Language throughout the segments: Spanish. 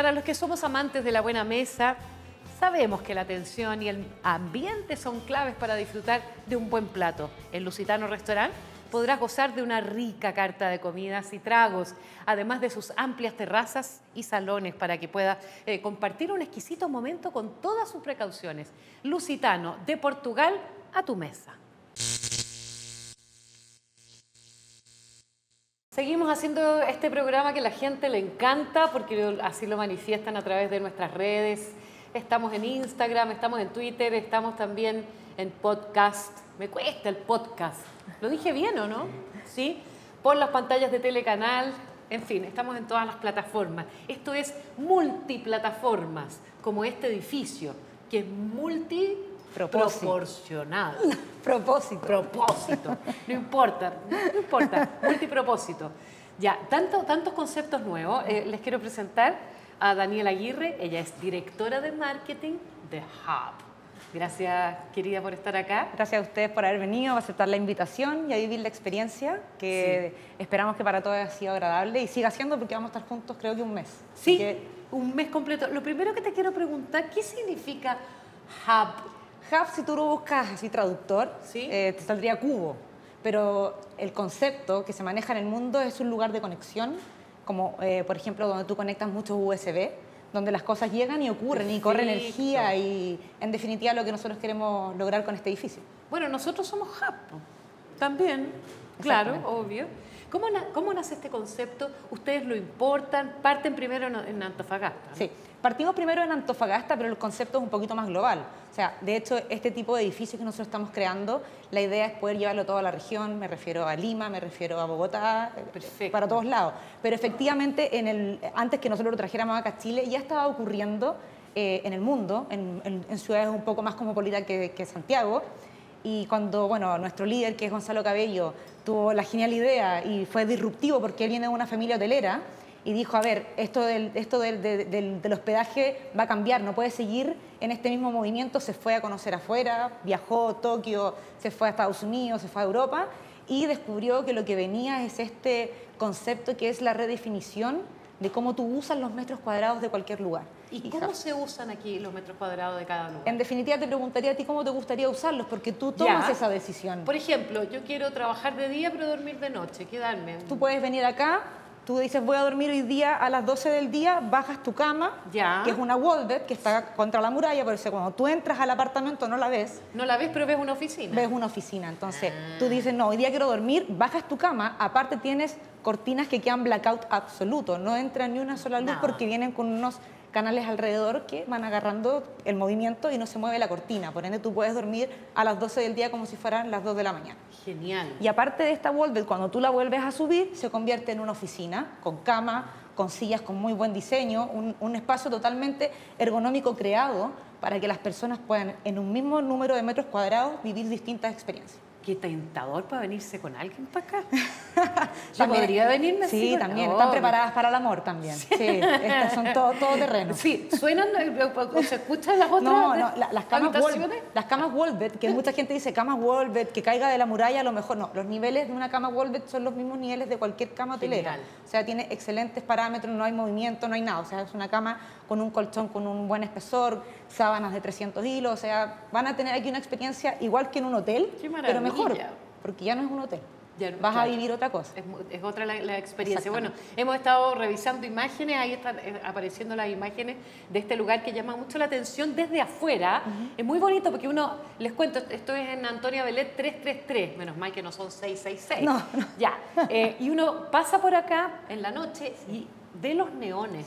Para los que somos amantes de la buena mesa, sabemos que la atención y el ambiente son claves para disfrutar de un buen plato. En Lusitano Restaurant podrás gozar de una rica carta de comidas y tragos, además de sus amplias terrazas y salones para que puedas eh, compartir un exquisito momento con todas sus precauciones. Lusitano, de Portugal a tu mesa. Seguimos haciendo este programa que a la gente le encanta porque así lo manifiestan a través de nuestras redes. Estamos en Instagram, estamos en Twitter, estamos también en podcast. Me cuesta el podcast. ¿Lo dije bien o no? Sí. Por las pantallas de Telecanal. En fin, estamos en todas las plataformas. Esto es multiplataformas, como este edificio, que es multi Proporcionado. Propósito. Propósito. No importa, no importa. Multipropósito. Ya, tanto, tantos conceptos nuevos. Eh, les quiero presentar a Daniela Aguirre. Ella es directora de marketing de Hub. Gracias, querida, por estar acá. Gracias a ustedes por haber venido, aceptar la invitación y a vivir la experiencia, que esperamos que para todos haya sido agradable y siga siendo porque vamos a estar juntos creo que un mes. Sí, un mes completo. Lo primero que te quiero preguntar, ¿qué significa Hub? Hub, si tú lo buscas así traductor, eh, te saldría cubo. Pero el concepto que se maneja en el mundo es un lugar de conexión, como eh, por ejemplo donde tú conectas muchos USB, donde las cosas llegan y ocurren y corre energía y en definitiva lo que nosotros queremos lograr con este edificio. Bueno, nosotros somos Hub también, claro, obvio. ¿Cómo, ¿Cómo, nace este concepto? ¿Ustedes lo importan? ¿Parten primero en, Antofagasta? Sí, partimos primero en Antofagasta, pero el concepto es un poquito más global. O sea, de hecho, este tipo de edificios que nosotros estamos creando, la idea es poder llevarlo a toda la región, me refiero a Lima, me refiero a Bogotá, eh, para todos lados. Pero efectivamente, en el, antes que nosotros lo trajéramos acá a Chile, ya estaba ocurriendo eh, en el mundo, en, ciudades un poco más cosmopolitas que, que Santiago, y cuando, bueno, nuestro líder, que es Gonzalo Cabello, tuvo la genial idea y fue disruptivo porque él viene de una familia hotelera y dijo, a ver, esto del, esto del, del, hospedaje va a cambiar, no puede seguir en este mismo movimiento, se fue a conocer afuera, viajó a Tokio, se fue a Estados Unidos, se fue a Europa y descubrió que lo que venía es este concepto que es la redefinición de cómo tú usas los metros cuadrados de cualquier lugar. ¿Y cómo se usan aquí los metros cuadrados de cada lugar? En definitiva, te preguntaría a ti cómo te gustaría usarlos, porque tú tomas esa decisión. Por ejemplo, yo quiero trabajar de día, pero dormir de noche, quedarme. Tú puedes venir acá, tú dices voy a dormir hoy día a las 12 del día, bajas tu cama, que es una wallbed que está contra la muralla, por eso cuando tú entras al apartamento no la ves. No la ves, pero ves una oficina. Ves una oficina, entonces tú dices, no, hoy día quiero dormir, bajas tu cama, aparte tienes cortinas que quedan blackout absoluto, no entra ni una sola luz porque vienen con unos canales alrededor que van agarrando el movimiento y no se mueve la cortina. Por ende, tú puedes dormir a las 12 del día como si fueran las 2 de la mañana. Genial. Y aparte de esta wallbed, cuando tú la vuelves a subir, se convierte en una oficina con cama, con sillas con muy buen diseño, un, un espacio totalmente ergonómico creado para que las personas puedan, en un mismo número de metros cuadrados, vivir distintas experiencias qué tentador para venirse con alguien para acá. Yo podría venirme Sí, también. Están preparadas para el amor también. Sí, estas son todo, todo terreno. Sí, suenan o se escuchan las otras No, no, las camas las camas Wolvet, que mucha gente dice camas Wolvet, que caiga de la muralla, a lo mejor no. Los niveles de una cama Wolvet son los mismos niveles de cualquier cama hotelera. O sea, tiene excelentes parámetros, no hay movimiento, no hay nada. O sea, es una cama con un colchón con un buen espesor, sábanas de 300 hilos, o sea, van a tener aquí una experiencia igual que en un hotel, pero mejor, porque ya no es un hotel. Vas a vivir otra cosa. Es, otra la, experiencia. Bueno, hemos estado revisando imágenes, ahí están eh, apareciendo las imágenes de este lugar que llama mucho la atención desde afuera. Es muy bonito porque uno, les cuento, esto es en Antonia Belet 333, menos mal que no son 666. No, no. Ya. Eh, y uno pasa por acá en la noche y ve los neones,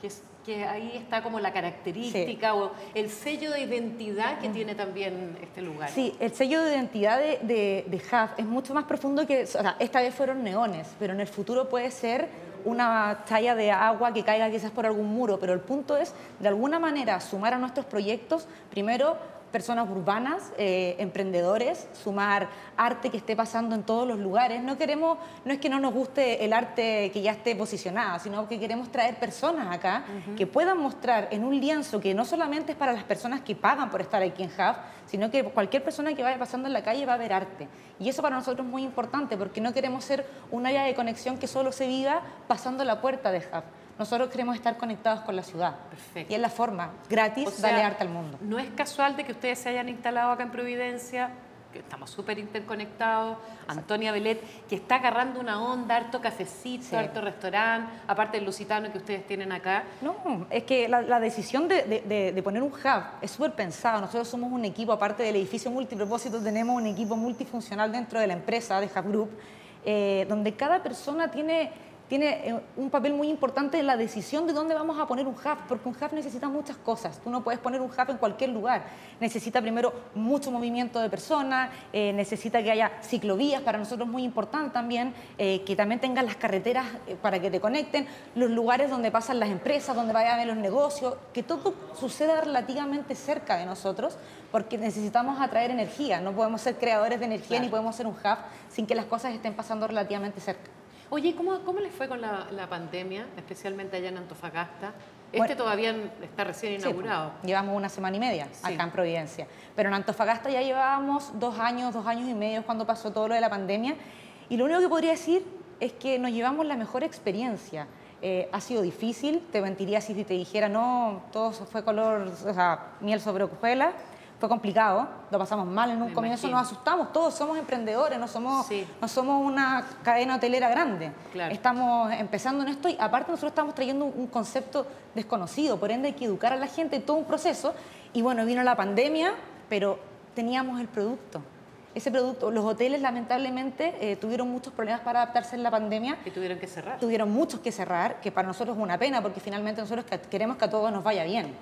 que es que ahí está como la característica o el sello de identidad que tiene también este lugar. Sí, el sello de identidad de, de, de es mucho más profundo que, o sea, esta vez fueron neones, pero en el futuro puede ser una talla de agua que caiga quizás por algún muro, pero el punto es, de alguna manera, sumar a nuestros proyectos, primero, personas urbanas, eh, emprendedores, sumar arte que esté pasando en todos los lugares. No queremos, no es que no nos guste el arte que ya esté posicionado, sino que queremos traer personas acá que puedan mostrar en un lienzo que no solamente es para las personas que pagan por estar aquí en Hub, sino que cualquier persona que vaya pasando en la calle va a ver arte. Y eso para nosotros es muy importante porque no queremos ser un área de conexión que solo se viva pasando la puerta de Hub nosotros queremos estar conectados con la ciudad. Perfecto. Y es la forma gratis de darle arte al mundo. No es casual de que ustedes se hayan instalado acá en Providencia, que estamos súper interconectados, Antonia Belet, que está agarrando una onda, harto cafecito, harto restaurante, aparte del lusitano que ustedes tienen acá. No, es que la, decisión de, poner un hub es súper pensado. Nosotros somos un equipo, aparte del edificio multipropósito, tenemos un equipo multifuncional dentro de la empresa de Hub Group, eh, donde cada persona tiene tiene eh, un papel muy importante en la decisión de dónde vamos a poner un hub, porque un hub necesita muchas cosas. Tú no puedes poner un hub en cualquier lugar. Necesita primero mucho movimiento de personas, eh, necesita que haya ciclovías, para nosotros es muy importante también, eh, que también tengan las carreteras para que te conecten, los lugares donde pasan las empresas, donde vayan a ver los negocios, que todo suceda relativamente cerca de nosotros, porque necesitamos atraer energía. No podemos ser creadores de energía ni podemos ser un hub sin que las cosas estén pasando relativamente cerca. Oye, ¿cómo, cómo les fue con la, pandemia, especialmente allá en Antofagasta? Este todavía está recién pues, inaugurado. llevamos una semana y media acá en Providencia. Pero en Antofagasta ya llevábamos dos años, dos años y medio cuando pasó todo lo de la pandemia. Y lo único que podría decir es que nos llevamos la mejor experiencia. Eh, ha sido difícil, te mentiría si te dijera, no, todo fue color, o sea, miel sobre hojuelas fue complicado, lo pasamos mal en un comienzo, nos asustamos, todos somos emprendedores, no somos, no somos una cadena hotelera grande. Estamos empezando en esto y aparte nosotros estamos trayendo un, concepto desconocido, por ende hay que educar a la gente, todo un proceso. Y bueno, vino la pandemia, pero teníamos el producto. Ese producto, los hoteles lamentablemente eh, tuvieron muchos problemas para adaptarse en la pandemia. Y tuvieron que cerrar. Tuvieron muchos que cerrar, que para nosotros es una pena porque finalmente nosotros queremos que a todos nos vaya bien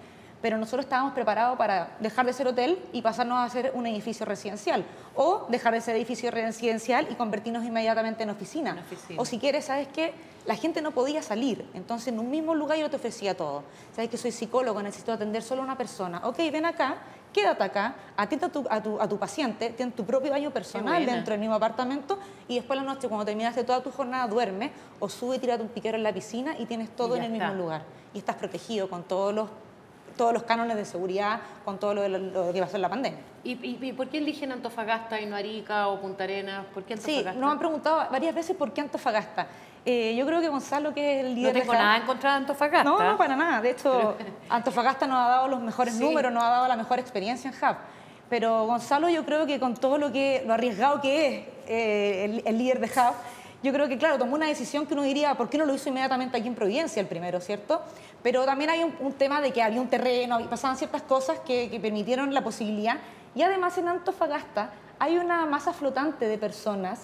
pero nosotros estábamos preparados para dejar de ser hotel y pasarnos a ser un edificio residencial, o dejar de ser edificio residencial y convertirnos inmediatamente en oficina. O si quieres, ¿sabes qué? La gente no podía salir, entonces en un mismo lugar yo te ofrecía todo. Sabes que soy psicólogo, necesito atender solo a una persona. Ok, ven acá, quédate acá, atiende a tu, a tu, paciente, tienes tu propio baño personal dentro del mismo apartamento y después la noche, cuando terminaste toda tu jornada, duerme o sube y tírate un piquero en la piscina y tienes todo en el mismo lugar. Y estás protegido con todos los todos los cánones de seguridad con todo lo, de lo, que pasó en la pandemia. ¿Y, y, por qué eligen Antofagasta y no Arica o Punta Arenas? ¿Por qué Antofagasta? Sí, nos han preguntado varias veces por qué Antofagasta. Eh, yo creo que Gonzalo, que es el líder No tengo nada en contra de Antofagasta. No, no, para nada. De hecho, Antofagasta nos ha dado los mejores números, nos ha dado la mejor experiencia en Hub. Pero Gonzalo, yo creo que con todo lo que lo arriesgado que es eh, el, el líder de Hub, yo creo que, claro, tomó una decisión que uno diría, ¿por qué no lo hizo inmediatamente aquí en Providencia el primero, cierto? Pero también hay un, tema de que había un terreno, pasaban ciertas cosas que, permitieron la posibilidad. Y además en Antofagasta hay una masa flotante de personas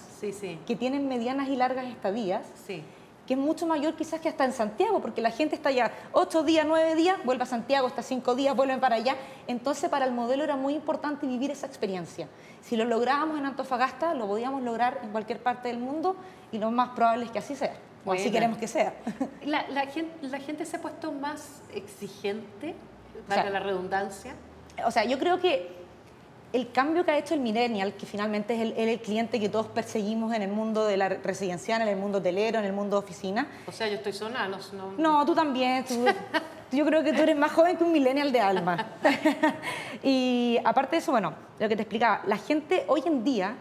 que tienen medianas y largas estadías. Sí que es mucho mayor quizás que hasta en Santiago, porque la gente está ya ocho días, nueve días, vuelve a Santiago, hasta cinco días, vuelven para allá. Entonces para el modelo era muy importante vivir esa experiencia. Si lo lográbamos en Antofagasta, lo podíamos lograr en cualquier parte del mundo y lo más probable es que así sea, o así queremos que sea. La, la, gente, la gente se ha puesto más exigente, para la redundancia. O sea, yo creo que el cambio que ha hecho el millennial, que finalmente es el, cliente que todos perseguimos en el mundo de la residencial, en el mundo hotelero, en el mundo oficina. O sea, yo estoy sola, no, no... tú también. yo creo que tú eres más joven que un millennial de alma. y aparte de eso, bueno, lo que te explicaba, la gente hoy en día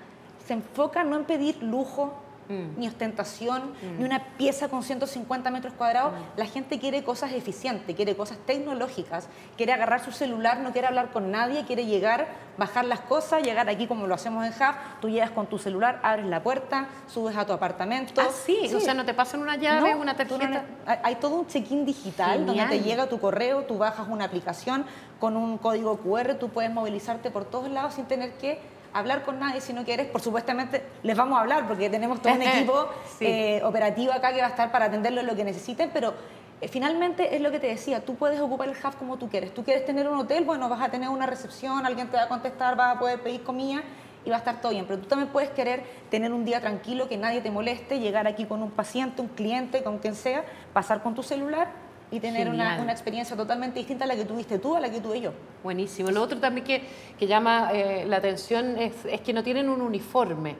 se enfoca no en pedir lujo, Mm. ni ostentación, ni mm. una pieza con 150 metros cuadrados. Mm. La gente quiere cosas eficientes, quiere cosas tecnológicas, quiere agarrar su celular, no quiere hablar con nadie, quiere llegar, bajar las cosas, llegar aquí como lo hacemos en Hub. Tú llegas con tu celular, abres la puerta, subes a tu apartamento. Ah, sí, o sea, no te pasan una llave, una tarjeta. hay todo un check-in digital donde te llega tu correo, tú bajas una aplicación con un código QR, tú puedes movilizarte por todos lados sin tener que hablar con nadie si no quieres, por supuestamente les vamos a hablar porque tenemos todo un equipo eh, operativo acá que va a estar para atenderlo lo que necesiten, pero eh, finalmente es lo que te decía, tú puedes ocupar el hub como tú quieres. Tú quieres tener un hotel, bueno, vas a tener una recepción, alguien te va a contestar, vas a poder pedir comida y va a estar todo bien. Pero tú también puedes querer tener un día tranquilo, que nadie te moleste, llegar aquí con un paciente, un cliente, con quien sea, pasar con tu celular y tener una, una, experiencia totalmente distinta a la que tuviste tú, a la que tuve yo. Buenísimo. Lo otro también que, que llama eh, la atención es, es, que no tienen un uniforme.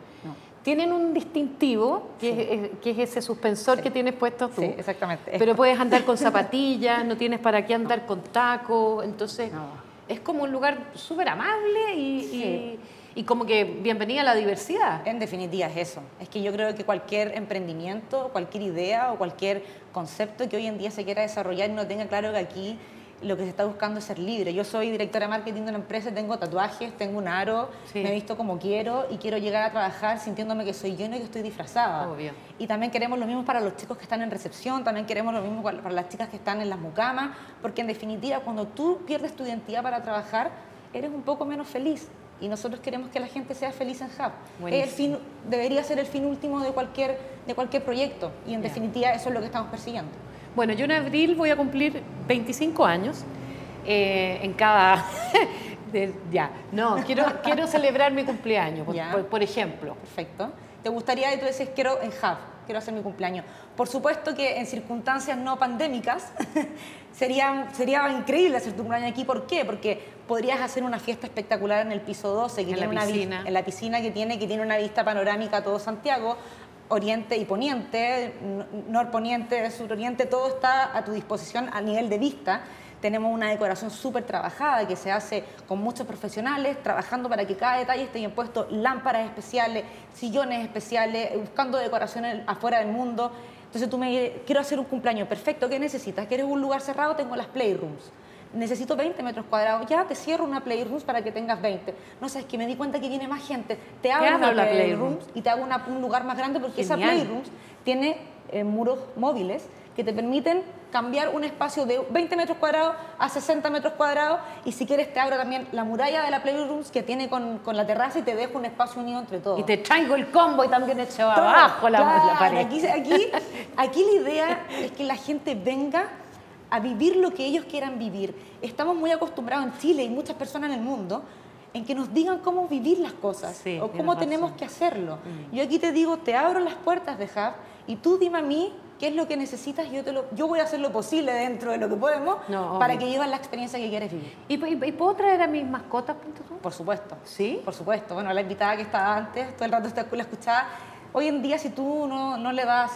Tienen un distintivo, que, es, que es ese suspensor que tienes puesto tú. Sí, exactamente. Pero puedes andar con zapatillas, no tienes para qué andar con taco. Entonces, es como un lugar súper amable y, y como que bienvenida a la diversidad. En definitiva es eso. Es que yo creo que cualquier emprendimiento, cualquier idea o cualquier concepto que hoy en día se quiera desarrollar y no tenga claro que aquí lo que se está buscando es ser libre. Yo soy directora de marketing de una empresa, tengo tatuajes, tengo un aro, me he visto como quiero y quiero llegar a trabajar sintiéndome que soy yo y que estoy disfrazada. Obvio. Y también queremos lo mismo para los chicos que están en recepción, también queremos lo mismo para las chicas que están en las mucamas, porque en definitiva cuando tú pierdes tu identidad para trabajar, eres un poco menos feliz. Y nosotros queremos que la gente sea feliz en Hub. el fin, debería ser el fin último de cualquier, de cualquier proyecto. Y en definitiva eso es lo que estamos persiguiendo. Bueno, yo en abril voy a cumplir 25 años. Eh, en cada... ya, no, quiero, quiero celebrar mi cumpleaños, por, ejemplo. Perfecto. ¿Te gustaría, y tú dices, quiero en Hub, quiero hacer mi cumpleaños? Por supuesto que en circunstancias no pandémicas sería, sería increíble hacer tu cumpleaños aquí. ¿Por qué? Porque podrías hacer una fiesta espectacular en el piso 12, que en tiene la piscina. en la piscina que tiene, que tiene una vista panorámica a todo Santiago oriente y poniente, norponiente, suroriente, todo está a tu disposición a nivel de vista. Tenemos una decoración súper trabajada que se hace con muchos profesionales, trabajando para que cada detalle esté bien puesto, lámparas especiales, sillones especiales, buscando decoraciones afuera del mundo. Entonces tú me quiero hacer un cumpleaños, perfecto, ¿qué necesitas? ¿Quieres un lugar cerrado? Tengo las playrooms necesito 20 metros cuadrados, ya te cierro una playrooms para que tengas 20. No sabes que me di cuenta que viene más gente, te abro una playrooms y te hago un lugar más grande porque esa playrooms tiene eh, muros móviles que te permiten cambiar un espacio de 20 metros cuadrados a 60 metros cuadrados y si quieres te abro también la muralla de la Playrooms que tiene con, con la terraza y te dejo un espacio unido entre todos. Y te traigo el combo y también hecho abajo la, la, pared. Aquí, aquí, aquí la idea es que la gente venga a vivir lo que ellos quieran vivir. Estamos muy acostumbrados en Chile y muchas personas en el mundo en que nos digan cómo vivir las cosas o cómo tenemos que hacerlo. Mm. Yo aquí te digo, te abro las puertas de Hub y tú dime a mí qué es lo que necesitas y yo, te lo, yo voy a hacer lo posible dentro de lo que podemos para que lleves la experiencia que quieres vivir. ¿Y, puedo traer a mis mascotas? Por supuesto. ¿Sí? Por supuesto. Bueno, la invitada que estaba antes, todo el rato la escuchaba. Hoy en día, si tú no, no le das,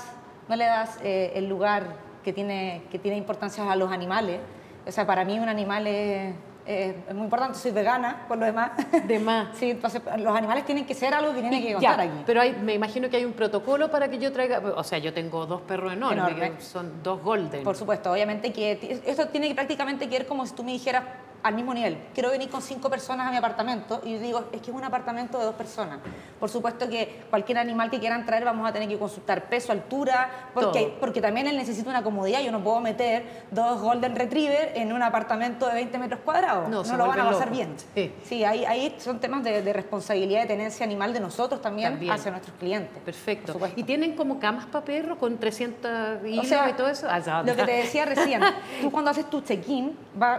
no le das eh, el lugar que tiene, que tiene importancia a los animales. O sea, para mí un animal es, es, muy importante, soy vegana, por lo demás. De más. Sí, entonces los animales tienen que ser algo que tiene que contar aquí. Pero hay, me imagino que hay un protocolo para que yo traiga, o sea, yo tengo dos perros enormes, son dos golden. Por supuesto, obviamente que esto tiene prácticamente que ver como si tú me dijeras, al mismo nivel. Quiero venir con cinco personas a mi apartamento y digo, es que es un apartamento de dos personas. Por supuesto que cualquier animal que quieran traer vamos a tener que consultar peso, altura, porque, porque también él necesita una comodidad. Yo no puedo meter dos Golden Retriever en un apartamento de 20 metros cuadrados. No, lo van a pasar bien. Sí, sí ahí, ahí, son temas de, responsabilidad de tenencia animal de nosotros también, hacia nuestros clientes. Perfecto. ¿Y tienen como camas para perros con 300 hilos y todo eso? Ah, lo que te decía recién, tú cuando haces tu check-in,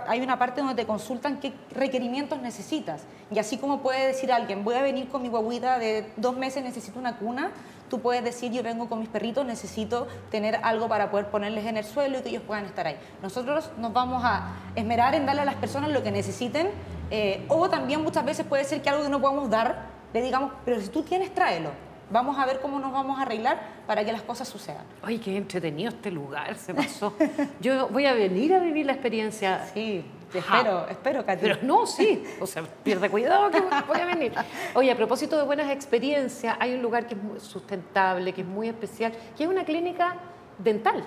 hay una parte donde te consultan qué requerimientos necesitas. Y así como puede decir alguien, voy a venir con mi guaguita de dos meses, necesito una cuna, tú puedes decir, yo vengo con mis perritos, necesito tener algo para poder ponerles en el suelo y que ellos puedan estar ahí. Nosotros nos vamos a esmerar en darle a las personas lo que necesiten, eh, o también muchas veces puede ser que algo que no podamos dar, le digamos, pero si tú tienes, tráelo vamos a ver cómo nos vamos a arreglar para que las cosas sucedan. Ay, qué entretenido este lugar, se pasó. Yo voy a venir a vivir la experiencia. Sí, espero, espero, Katy. Pero no, sí, o sea, pierde cuidado que voy a venir. Oye, a propósito de buenas experiencias, hay un lugar que es muy sustentable, que es muy especial, que es una clínica dental,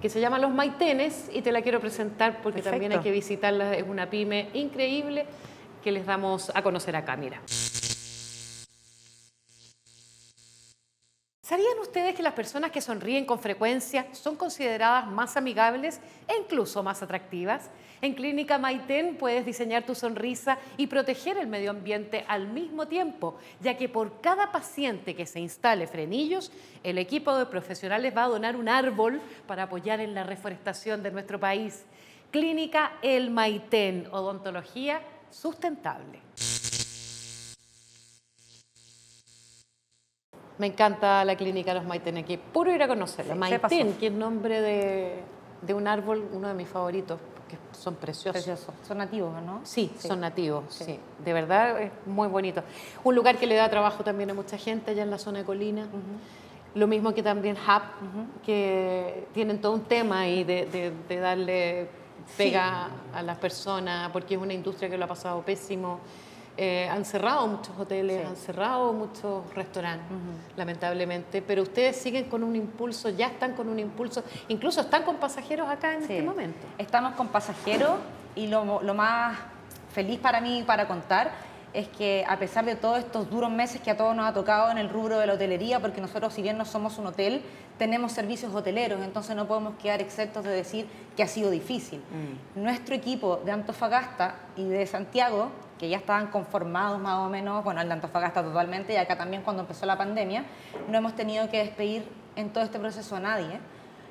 que se llama Los Maitenes, y te la quiero presentar porque también hay que visitarla, es una pyme increíble que les damos a conocer acá, mira. ¿Sabían ustedes que las personas que sonríen con frecuencia son consideradas más amigables e incluso más atractivas? En Clínica Maiten puedes diseñar tu sonrisa y proteger el medio ambiente al mismo tiempo, ya que por cada paciente que se instale frenillos, el equipo de profesionales va a donar un árbol para apoyar en la reforestación de nuestro país. Clínica El Maiten, odontología sustentable. Me encanta la clínica Los Maiten aquí. Puro ir a conocerla. Maiten, que es nombre de, un árbol, uno de mis favoritos, porque son preciosos. Son nativos, ¿no? Sí, son nativos, sí. De verdad es muy bonito. Un lugar que le da trabajo también a mucha gente allá en la zona de Colina. Lo mismo que también Hub, que tienen todo un tema ahí de, darle pega a las personas, porque es una industria que lo ha pasado pésimo Eh, han cerrado muchos hoteles, han cerrado muchos restaurantes, lamentablemente, pero ustedes siguen con un impulso, ya están con un impulso, incluso están con pasajeros acá en este momento. Estamos con pasajeros y lo, lo más feliz para mí para contar es que a pesar de todos estos duros meses que a todos nos ha tocado en el rubro de la hotelería, porque nosotros si bien no somos un hotel, tenemos servicios hoteleros, entonces no podemos quedar exceptos de decir que ha sido difícil. Mm. Nuestro equipo de Antofagasta y de Santiago, que ya estaban conformados más o menos, bueno, el de Antofagasta totalmente, y acá también cuando empezó la pandemia, no hemos tenido que despedir en todo este proceso a nadie.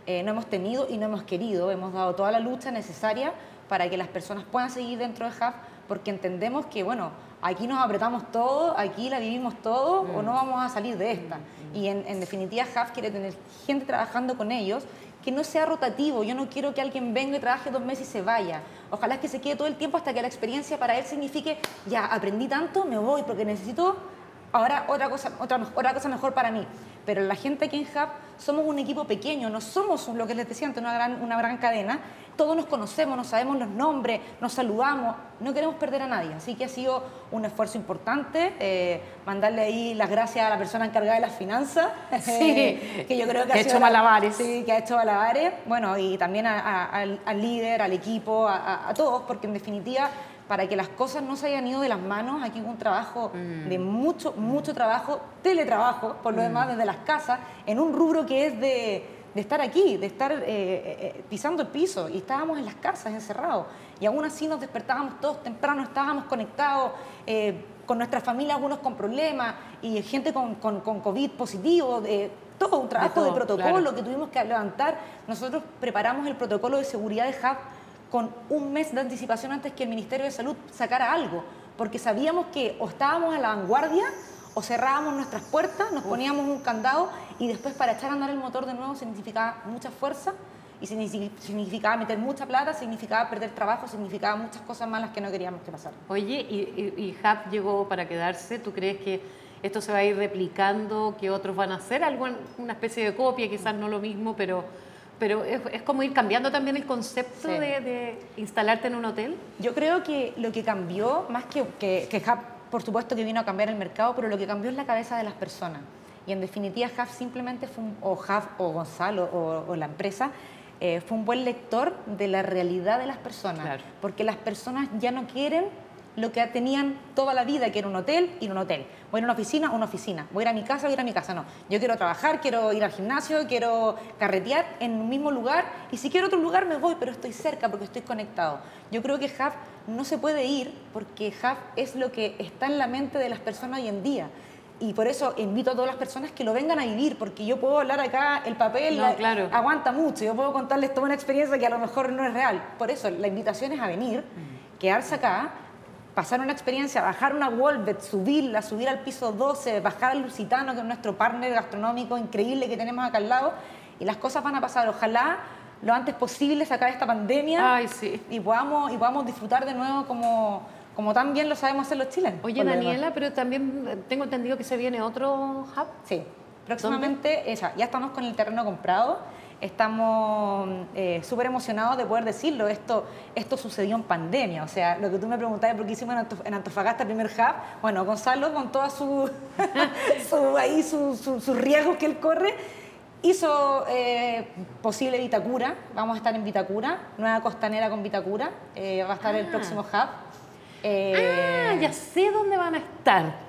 Eh, no hemos tenido y no hemos querido, hemos dado toda la lucha necesaria para que las personas puedan seguir dentro de Hub, porque entendemos que, bueno, aquí nos apretamos todo, aquí la vivimos todo o no mm. vamos a salir de esta. Mm. Y en, definitiva, HAF quiere tener gente trabajando con ellos que no sea rotativo. Yo no quiero que alguien venga y trabaje dos meses y se vaya. Ojalá que se quede todo el tiempo hasta que la experiencia para él signifique, ya aprendí tanto, me voy porque necesito ahora otra cosa, otra, otra cosa mejor para mí. Pero la gente aquí en Hub somos un equipo pequeño, no somos lo que les decía antes, una gran, una gran cadena. Todos nos conocemos, nos sabemos los nombres, nos saludamos, no queremos perder a nadie. Así que ha sido un esfuerzo importante. Eh, mandarle ahí las gracias a la persona encargada de las finanzas, sí, que yo creo que, ha, hecho malabares. Sí, que ha hecho malabares. Bueno, y también al, líder, al equipo, a, a todos, porque en definitiva para que las cosas no se hayan ido de las manos. Aquí hubo un trabajo mm. de mucho, mucho trabajo, teletrabajo, por lo mm. demás, desde las casas, en un rubro que es de, estar aquí, de estar eh, eh, eh, pisando el piso. Y estábamos en las casas, encerrados. Y aún así nos despertábamos todos temprano, estábamos conectados. con nuestra familia, algunos con problemas, y gente con, con, COVID positivo, todo un trabajo de, protocolo que tuvimos que levantar. Nosotros preparamos el protocolo de seguridad de Hub con un mes de anticipación antes que el Ministerio de Salud sacara algo, porque sabíamos que o estábamos a la vanguardia o cerrábamos nuestras puertas, nos poníamos un candado y después para echar a andar el motor de nuevo significaba mucha fuerza y significaba meter mucha plata, significaba perder trabajo, significaba muchas cosas malas que no queríamos que pasaran. Oye, ¿y, y, Hub llegó para quedarse? ¿Tú crees que esto se va a ir replicando, que otros van a hacer? Algo, una especie de copia, quizás no lo mismo, pero pero es, como ir cambiando también el concepto de, instalarte en un hotel. Yo creo que lo que cambió, más que, que, que Hub, por supuesto que vino a cambiar el mercado, pero lo que cambió es la cabeza de las personas. Y en definitiva, Hub simplemente fue, un, o Hub o Gonzalo o, la empresa, eh, fue un buen lector de la realidad de las personas. Porque las personas ya no quieren lo que tenían toda la vida, que era un hotel, ir a un hotel. Voy a una oficina, una oficina. Voy a ir a mi casa, voy a ir a mi casa. No, yo quiero trabajar, quiero ir al gimnasio, quiero carretear en un mismo lugar y si quiero otro lugar me voy, pero estoy cerca porque estoy conectado. Yo creo que Hub no se puede ir porque Hub es lo que está en la mente de las personas hoy en día. Y por eso invito a todas las personas que lo vengan a vivir, porque yo puedo hablar acá, el papel aguanta mucho, yo puedo contarles toda una experiencia que a lo mejor no es real. Por eso la invitación es a venir, mm. quedarse acá, pasar una experiencia, bajar una Wolvet, subirla, subir al piso 12, bajar al Lusitano, que es nuestro partner gastronómico increíble que tenemos acá al lado, y las cosas van a pasar. Ojalá lo antes posible sacar esta pandemia y, podamos, y podamos disfrutar de nuevo como, como tan bien lo sabemos hacer los chilenos. Oye, Daniela, pero también tengo entendido que se viene otro hub. Sí, próximamente esa, ya estamos con el terreno comprado estamos eh, súper emocionados de poder decirlo. Esto, esto sucedió en pandemia. O sea, lo que tú me preguntabas, ¿por qué hicimos en Antofagasta el primer hub? Bueno, Gonzalo, con todos su, ahí sus riesgos que él corre, hizo eh, posible Vitacura. Vamos a estar en Vitacura, nueva costanera con Vitacura. Eh, va a estar el ah. próximo hub. ah, ya sé dónde van a estar.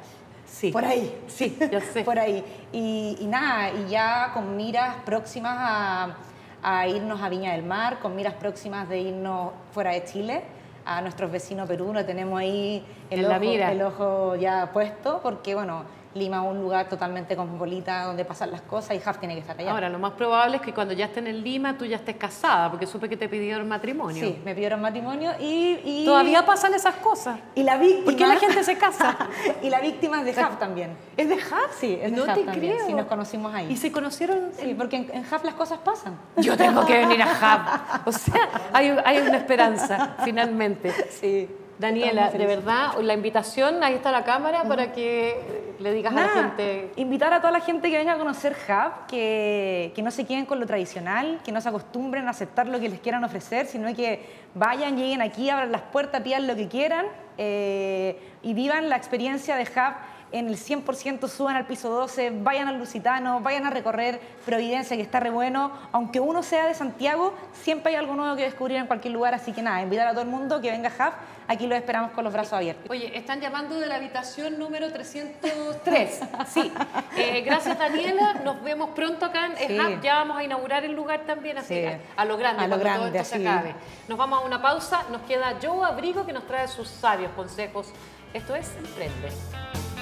Sí. Por ahí. Sí, ya sé. Por ahí. Y, nada, y ya con miras próximas a, irnos a Viña del Mar, con miras próximas de irnos fuera de Chile, a nuestros vecinos Perú, lo tenemos ahí el, ojo, el ojo ya puesto, porque bueno, Lima un lugar totalmente cosmopolita donde pasan las cosas y Haf tiene que estar allá. Ahora, lo más probable es que cuando ya estén en Lima tú ya estés casada, porque supe que te pidieron matrimonio. Sí, me pidieron matrimonio y... Todavía pasan esas cosas. Y la víctima... ¿Por qué la gente se casa? y la víctima es de Haf también. ¿Es de Haf? Sí, es de no te Creo. Sí, nos conocimos ahí. ¿Y se conocieron? Sí, porque en, en las cosas pasan. Yo tengo que venir a Haf. O sea, hay, hay una esperanza, finalmente. Sí. Daniela, de verdad, la invitación, ahí está la cámara para que le digas a la gente. Invitar a toda la gente que venga a conocer Hub, que, que, no se queden con lo tradicional, que no se acostumbren a aceptar lo que les quieran ofrecer, sino que vayan, lleguen aquí, abran las puertas, pidan lo que quieran eh, y vivan la experiencia de Hub en el 100% suban al piso 12, vayan al Lusitano, vayan a recorrer Providencia, que está re bueno. Aunque uno sea de Santiago, siempre hay algo nuevo que descubrir en cualquier lugar, así que nada, invitar a todo el mundo que venga a Hub, aquí lo esperamos con los brazos abiertos. Oye, están llamando de la habitación número 303. Sí, eh, gracias Daniela, nos vemos pronto acá en Hub, ya vamos a inaugurar el lugar también, así, a, lo grande, a lo grande, todo esto se acabe. Nos vamos a una pausa, nos queda Joe Abrigo que nos trae sus sabios consejos. Esto es Emprende.